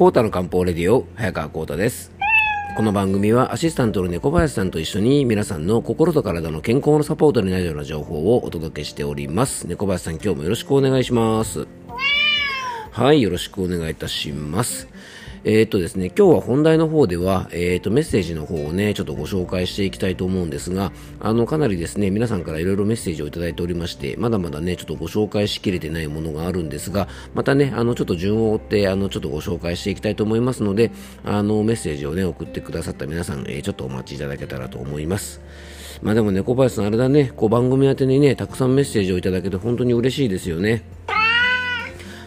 コータの漢方レディオ早川コータです。この番組はアシスタントの猫林さんと一緒に皆さんの心と体の健康のサポートになるような情報をお届けしております。猫林さん今日もよろしくお願いします。はいよろしくお願いいたします。えー、っとですね、今日は本題の方では、えー、っと、メッセージの方をね、ちょっとご紹介していきたいと思うんですが、あの、かなりですね、皆さんからいろいろメッセージをいただいておりまして、まだまだね、ちょっとご紹介しきれてないものがあるんですが、またね、あの、ちょっと順を追って、あの、ちょっとご紹介していきたいと思いますので、あの、メッセージをね、送ってくださった皆さん、えー、ちょっとお待ちいただけたらと思います。まあでもね、小林さん、あれだね、こう番組宛てにね、たくさんメッセージをいただけて本当に嬉しいですよね。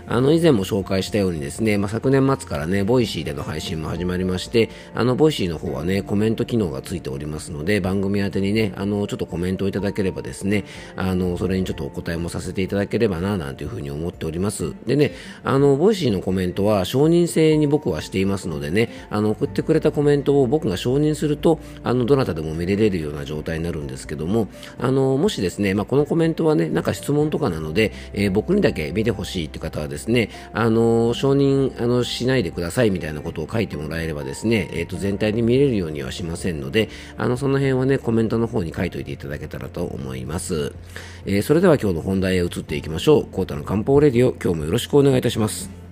あの以前も紹介したようにですね、まあ、昨年末からね、ボイシーでの配信も始まりまして、あのボイシーの方はね、コメント機能がついておりますので、番組宛てにね、あのちょっとコメントをいただければですね、あのそれにちょっとお答えもさせていただければな、なんていうふうに思っております。でね、あのボイシーのコメントは承認制に僕はしていますのでね、あの送ってくれたコメントを僕が承認すると、あのどなたでも見れれるような状態になるんですけども、あのもしですね、まあ、このコメントはね、なんか質問とかなので、えー、僕にだけ見てほしいって方はですね、ねあのの承認あのしないでくださいみたいなことを書いてもらえればですね、えーと、全体に見れるようにはしませんのであのその辺はねコメントの方に書いておいていただけたらと思います、えー、それでは今日の本題へ移っていきましょう。コータの漢方レディオ今日もよろしくお願いいたします。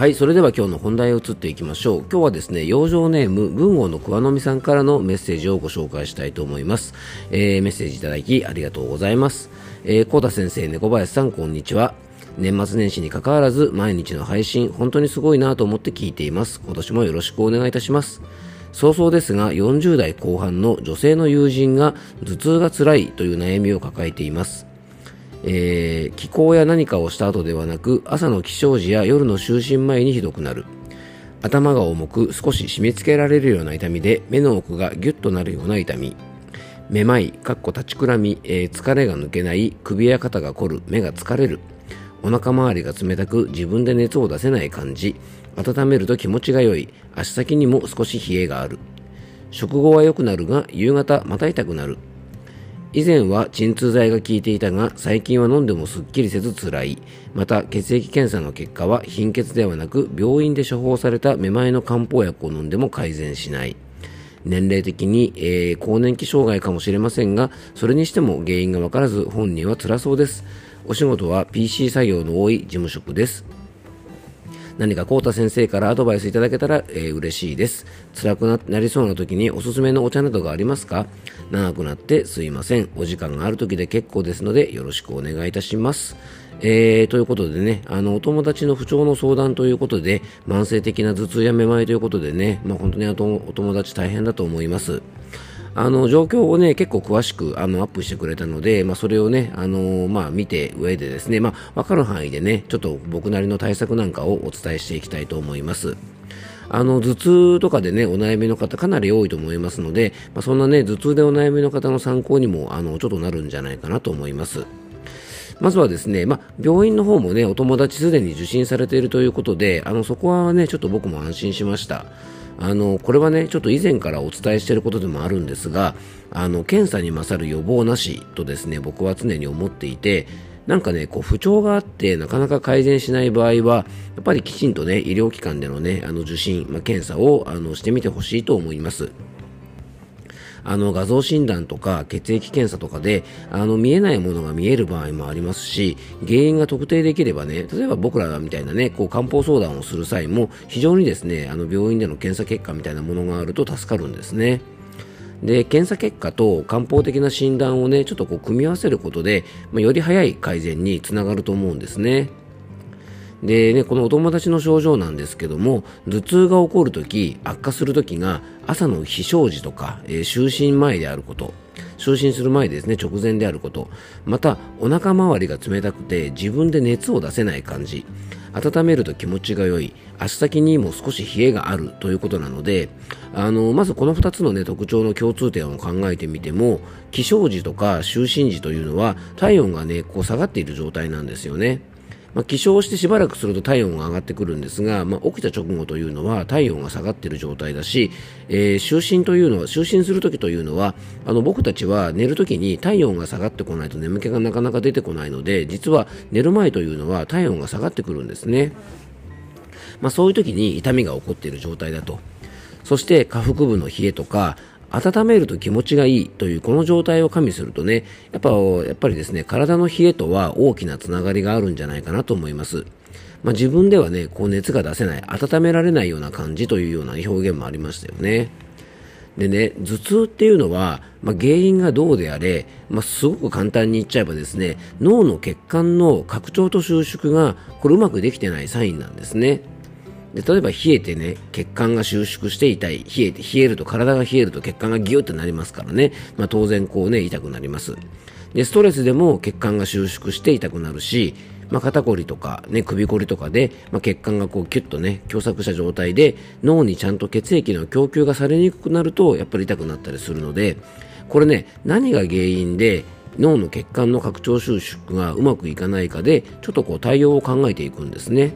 はい、それでは今日の本題へ移っていきましょう。今日はですね、養生ネーム、文豪の桑の実さんからのメッセージをご紹介したいと思います。えー、メッセージいただきありがとうございます。えー、コー先生、猫林さん、こんにちは。年末年始に関わらず、毎日の配信、本当にすごいなと思って聞いています。今年もよろしくお願いいたします。早々ですが、40代後半の女性の友人が頭痛が辛いという悩みを抱えています。えー、気候や何かをした後ではなく朝の起床時や夜の就寝前にひどくなる。頭が重く少し締め付けられるような痛みで目の奥がギュッとなるような痛み。めまい、かっこ立ちくらみ、えー、疲れが抜けない首や肩が凝る目が疲れる。お腹周りが冷たく自分で熱を出せない感じ。温めると気持ちが良い。足先にも少し冷えがある。食後は良くなるが夕方また痛くなる。以前は鎮痛剤が効いていたが最近は飲んでもすっきりせず辛い。また血液検査の結果は貧血ではなく病院で処方されためまいの漢方薬を飲んでも改善しない。年齢的に、えー、更年期障害かもしれませんがそれにしても原因がわからず本人は辛そうです。お仕事は PC 作業の多い事務職です。何かコータ先生からアドバイスいただけたら、えー、嬉しいです。辛くなりそうな時におすすめのお茶などがありますか？長くなってすいません。お時間がある時で結構ですのでよろしくお願いいたします。えー、ということでね、あの、お友達の不調の相談ということで、慢性的な頭痛やめまいということでね、まあ、本当にあとお友達大変だと思います。あの状況をね結構詳しくあのアップしてくれたので、まあ、それをねあの、まあ、見て上でですね、まあ、分かる範囲でねちょっと僕なりの対策なんかをお伝えしていきたいと思います。あの頭痛とかでねお悩みの方かなり多いと思いますので、まあ、そんなね頭痛でお悩みの方の参考にもあのちょっとなるんじゃないかなと思います。まずはですね、まあ、病院の方もね、お友達すでに受診されているということで、あの、そこはね、ちょっと僕も安心しました。あのこれはねちょっと以前からお伝えしていることでもあるんですがあの検査に勝る予防なしとですね僕は常に思っていてなんかね、こう不調があってなかなか改善しない場合は、やっぱりきちんとね、医療機関でのね、あの受診、まあ、検査をあのしてみてほしいと思います。あの画像診断とか血液検査とかであの見えないものが見える場合もありますし原因が特定できればね例えば僕らみたいなねこう漢方相談をする際も非常にですねあの病院での検査結果みたいなものがあると助かるんですね。で検査結果と漢方的な診断をねちょっとこう組み合わせることで、まあ、より早い改善につながると思うんですね。でね、このお友達の症状なんですけども、頭痛が起こるとき、悪化するときが朝の起床時とか、えー、就寝前であること、就寝する前ですね、直前であること、またお腹周りが冷たくて自分で熱を出せない感じ、温めると気持ちが良い、足先にも少し冷えがあるということなので、あのまずこの2つの、ね、特徴の共通点を考えてみても、起床時とか就寝時というのは体温が、ね、こう下がっている状態なんですよね。まあ、起床してしばらくすると体温が上がってくるんですが、まあ、起きた直後というのは体温が下がっている状態だし、えー、就寝というのは就寝するときというのはあの僕たちは寝るときに体温が下がってこないと眠気がなかなか出てこないので実は寝る前というのは体温が下がってくるんですね、まあ、そういう時に痛みが起こっている状態だと。そして下腹部の冷えとか温めると気持ちがいいというこの状態を加味するとね、やっぱやっぱりですね、体の冷えとは大きなつながりがあるんじゃないかなと思います。まあ、自分ではね、こう熱が出せない、温められないような感じというような表現もありましたよね。でね、頭痛っていうのは、まあ、原因がどうであれ、まあ、すごく簡単に言っちゃえばですね、脳の血管の拡張と収縮がこれうまくできてないサインなんですね。で例えば冷えてね血管が収縮して痛い冷えて冷えると体が冷えると血管がギュッとなりますからね、まあ、当然こうね痛くなりますでストレスでも血管が収縮して痛くなるし、まあ、肩こりとか、ね、首こりとかで、まあ、血管がこうキュッとね狭窄した状態で脳にちゃんと血液の供給がされにくくなるとやっぱり痛くなったりするのでこれね何が原因で脳の血管の拡張収縮がうまくいかないかでちょっとこう対応を考えていくんですね。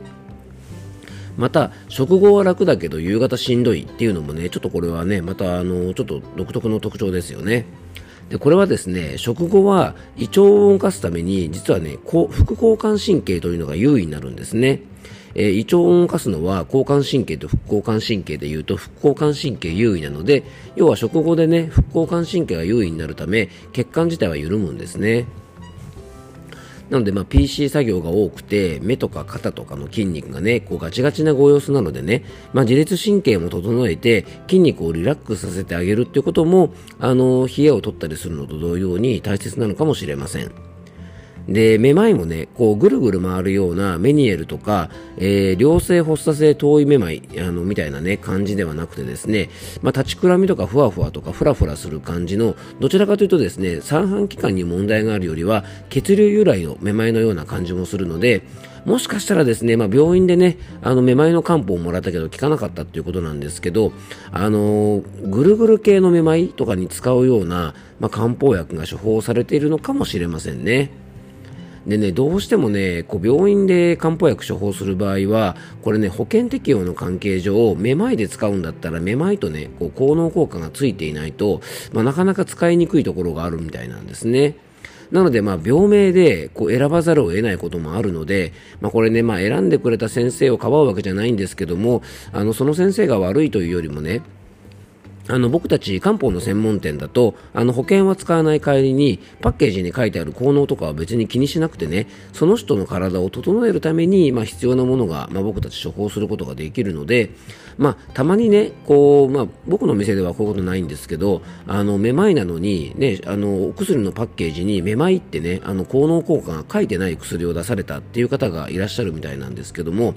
また食後は楽だけど夕方しんどいっていうのもねちょっとこれはねまたあのちょっと独特の特徴ですよね。でこれはですね食後は胃腸を動かすために実はね副交感神経というのが優位になるんですね。えー、胃腸を動かすのは交感神経と副交感神経でいうと副交感神経優位なので要は食後でね副交感神経が優位になるため血管自体は緩むんですね。なので、まあ、PC 作業が多くて、目とか肩とかの筋肉がね、こうガチガチなご様子なのでね、まあ、自律神経も整えて、筋肉をリラックスさせてあげるっていうことも、あの、冷えを取ったりするのと同様に大切なのかもしれません。で、めまいもね、こうぐるぐる回るようなメニエルとか、えー、良性発作性遠いめまい、あの、みたいなね、感じではなくてですね、まあ、立ちくらみとかふわふわとかふらふらする感じの、どちらかというとですね、三半規管に問題があるよりは、血流由来のめまいのような感じもするので、もしかしたらですね、まあ、病院でね、あの、めまいの漢方をもらったけど効かなかったっていうことなんですけど、あのー、ぐるぐる系のめまいとかに使うような、まあ、漢方薬が処方されているのかもしれませんね。でね、どうしてもね、こう病院で漢方薬処方する場合は、これね、保険適用の関係上、めまいで使うんだったら、めまいとね、こう効能効果がついていないと、まあ、なかなか使いにくいところがあるみたいなんですね。なので、まあ、病名でこう選ばざるを得ないこともあるので、まあ、これね、まあ、選んでくれた先生をかばうわけじゃないんですけども、あの、その先生が悪いというよりもね、あの僕たち漢方の専門店だとあの保険は使わない代わりにパッケージに書いてある効能とかは別に気にしなくてねその人の体を整えるために、まあ、必要なものが、まあ、僕たち処方することができるので、まあ、たまにねこう、まあ、僕の店ではこういうことないんですけどあのめまいなのに、ね、あのお薬のパッケージにめまいってねあの効能効果が書いてない薬を出されたっていう方がいらっしゃるみたいなんですけども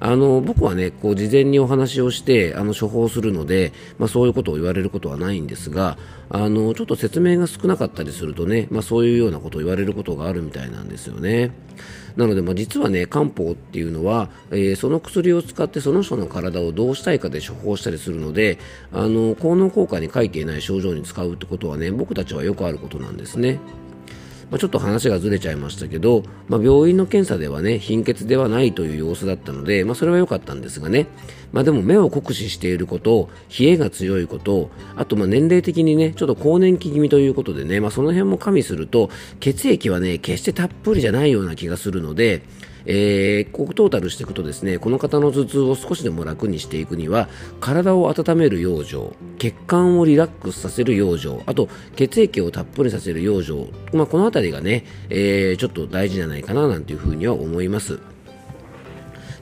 あの僕はねこう事前にお話をしてあの処方するので、まあ、そういうことことを言われることはないんですがあのちょっと説明が少なかったりするとね、まあ、そういうようなことを言われることがあるみたいなんですよね。なので、まあ、実はね漢方っていうのは、えー、その薬を使ってその人の体をどうしたいかで処方したりするのであの効能効果に書いていない症状に使うってことはね僕たちはよくあることなんですね。まあ、ちょっと話がずれちゃいましたけど、まあ、病院の検査ではね貧血ではないという様子だったので、まあ、それは良かったんですがね、まあ、でも目を酷使していること冷えが強いことあとま年齢的にねちょっと更年期気味ということでね、ま、その辺も加味すると血液はね決してたっぷりじゃないような気がするのでえー、こうトータルしていくとですねこの方の頭痛を少しでも楽にしていくには体を温める養生血管をリラックスさせる養生あと血液をたっぷりさせる養生、まあ、この辺りがね、えー、ちょっと大事じゃないかななんていうふうには思います。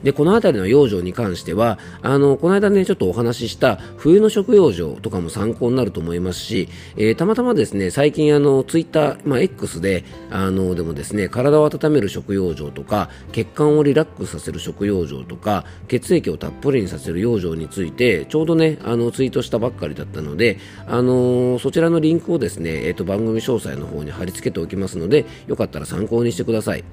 で、この辺りの養生に関しては、あの、この間ね、ちょっとお話しした冬の食養生とかも参考になると思いますし、えー、たまたまですね、最近あの、ツイッター、まあ、X で、あの、でもですね、体を温める食養生とか、血管をリラックスさせる食養生とか、血液をたっぷりにさせる養生について、ちょうどね、あの、ツイートしたばっかりだったので、あのそちらのリンクをですね、え、ー、と、番組詳細の方に貼り付けておきますので、よかったら参考にしてください。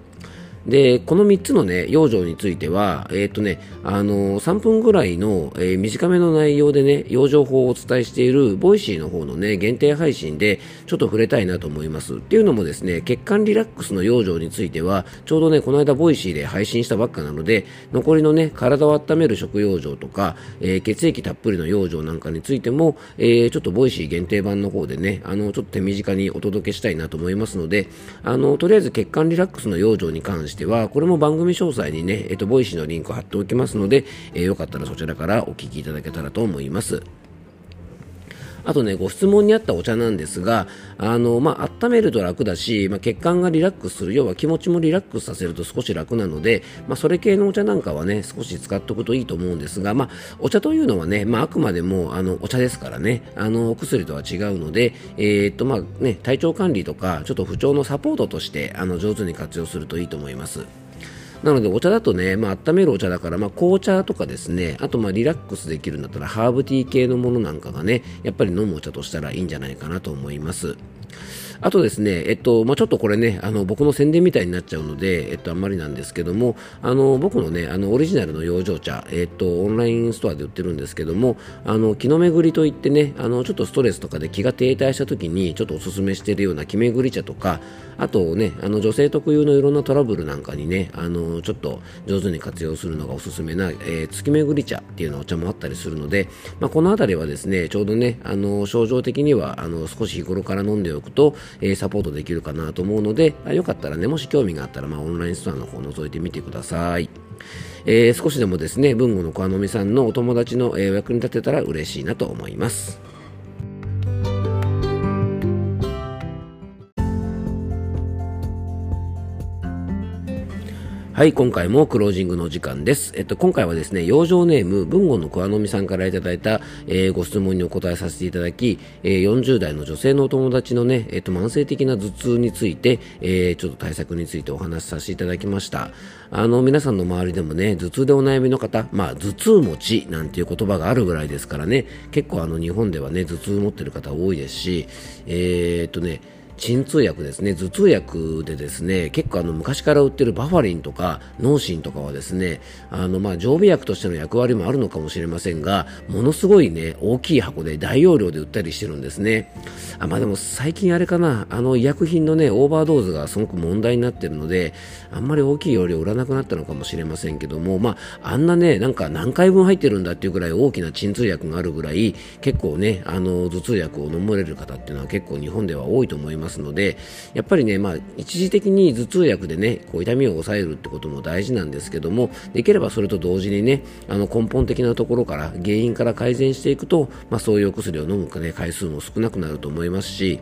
で、この3つのね、養生については、えっ、とね、あのー、3分ぐらいの、えー、短めの内容でね、養生法をお伝えしている、ボイシーの方のね、限定配信で、ちょっと触れたいなと思います。っていうのもですね、血管リラックスの養生については、ちょうどね、この間 Voicyで配信したばっかなので、残りのね、体を温める食養生とか、え、血液たっぷりの養生なんかについても、え、ちょっと Voicy限定版の方でね、あの、ちょっと手短にお届けしたいなと思いますので、あの、とりあえず血管リラックスの養生に関しては、これも番組詳細にね、えっと、 Voicyのリンクを貼っておきますので、えー、よかったらそちらからお聞きいただけたらと思います。あとね、ご質問にあったお茶なんですが、あの、まあ、温めると楽だし、まあ、血管がリラックスする、要は気持ちもリラックスさせると少し楽なので、まあ、それ系のお茶なんかはね、少し使っておくといいと思うんですが、まあ、お茶というのはね、まあ、あくまでも、あの、お茶ですからね、あの、お薬とは違うので、えー、っと、まあ、ね、体調管理とか、ちょっと不調のサポートとして、あの、上手に活用するといいと思います。なのでお茶だとね、まあ、温めるお茶だから、まあ、紅茶とかですね、あとまあリラックスできるんだったらハーブティー系のものなんかがね、やっぱり飲むお茶としたらいいんじゃないかなと思います。あとですね、えっと、まあ、ちょっとこれね、あの、僕の宣伝みたいになっちゃうので、えっと、あんまりなんですけども、あの、僕のね、あの、オリジナルの養生茶、えっと、オンラインストアで売ってるんですけども、あの、気の巡りといってね、あの、ちょっとストレスとかで気が停滞した時に、ちょっとおすすめしているような気巡り茶とか、あとね、あの、女性特有のいろんなトラブルなんかにね、あの、のちょっと上手に活用するのがおすすめな、えー、月巡り茶っていうのお茶もあったりするので、まあ、このあたりはですね、ちょうどね、あの、症状的には、あの、少し日頃から飲んでおくと、えー、サポートできるかなと思うので、よかったらね、もし興味があったら、まあ、オンラインストアの方を覗いてみてください。えー、少しでもですね、文具の小野美さんのお友達の、えー、役に立てたら嬉しいなと思います。はい、今回もクロージングの時間です。えっと、今回はですね、養生ネーム、文豪の桑の実さんからいただいた、えー、ご質問にお答えさせていただき、えー、40代の女性のお友達のね、えっと、慢性的な頭痛について、えー、ちょっと対策についてお話しさせていただきました。あの、皆さんの周りでもね、頭痛でお悩みの方、まあ、頭痛持ちなんていう言葉があるぐらいですからね、結構あの、日本ではね、頭痛持ってる方多いですし、えー、っとね、鎮痛薬ですね、頭痛薬でですね、結構あの昔から売ってるバファリンとか脳神とかはですね、あのまあ常備薬としての役割もあるのかもしれませんが、ものすごいね、大きい箱で大容量で売ったりしてるんですね。あまあでも最近あれかな、あの医薬品のね、オーバードーズがすごく問題になってるので、あんまり大きい容量売らなくなったのかもしれませんけども、まああんなね、なんか何回分入ってるんだっていうぐらい大きな鎮痛薬があるぐらい、結構ね、あの頭痛薬を飲まれる方っていうのは結構日本では多いと思いますますので、やっぱりね、まあ、一時的に頭痛薬でね、こう痛みを抑えるってことも大事なんですけども、できればそれと同時にね、あの根本的なところから、原因から改善していくと、まあ、そういうお薬を飲む、ね、回数も少なくなると思いますし、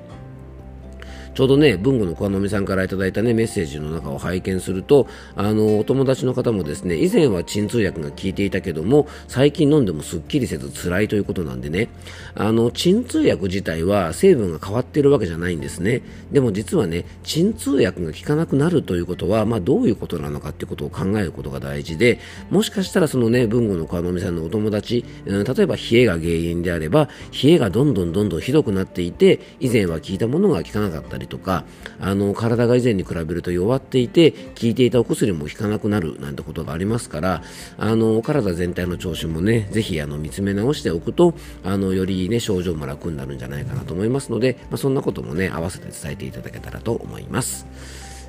ちょうどね、文吾の小野さんからいただいたね、メッセージの中を拝見すると、あの、お友達の方もですね、以前は鎮痛薬が効いていたけども、最近飲んでもすっきりせず辛いということなんでね、あの、鎮痛薬自体は成分が変わっているわけじゃないんですね。でも実はね、鎮痛薬が効かなくなるということは、まあどういうことなのかっていうことを考えることが大事で、もしかしたらそのね、文吾の小野さんのお友達、例えば冷えが原因であれば、冷えがどんどんどんどんひどくなっていて、以前は効いたものが効かなかったりとかあの体が以前に比べると弱っていて効いていたお薬も効かなくなるなんてことがありますからあの体全体の調子もねぜひあの見つめ直しておくとあのよりね症状も楽になるんじゃないかなと思いますので、まあ、そんなこともね合わせて伝えていただけたらと思います。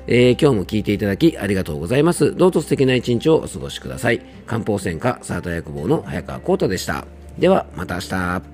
えー、今日も聞いていただきありがとうございます。どうぞ素敵な一日をお過ごしください。漢方専科サータ薬房の早川幸太でした。では、また明日。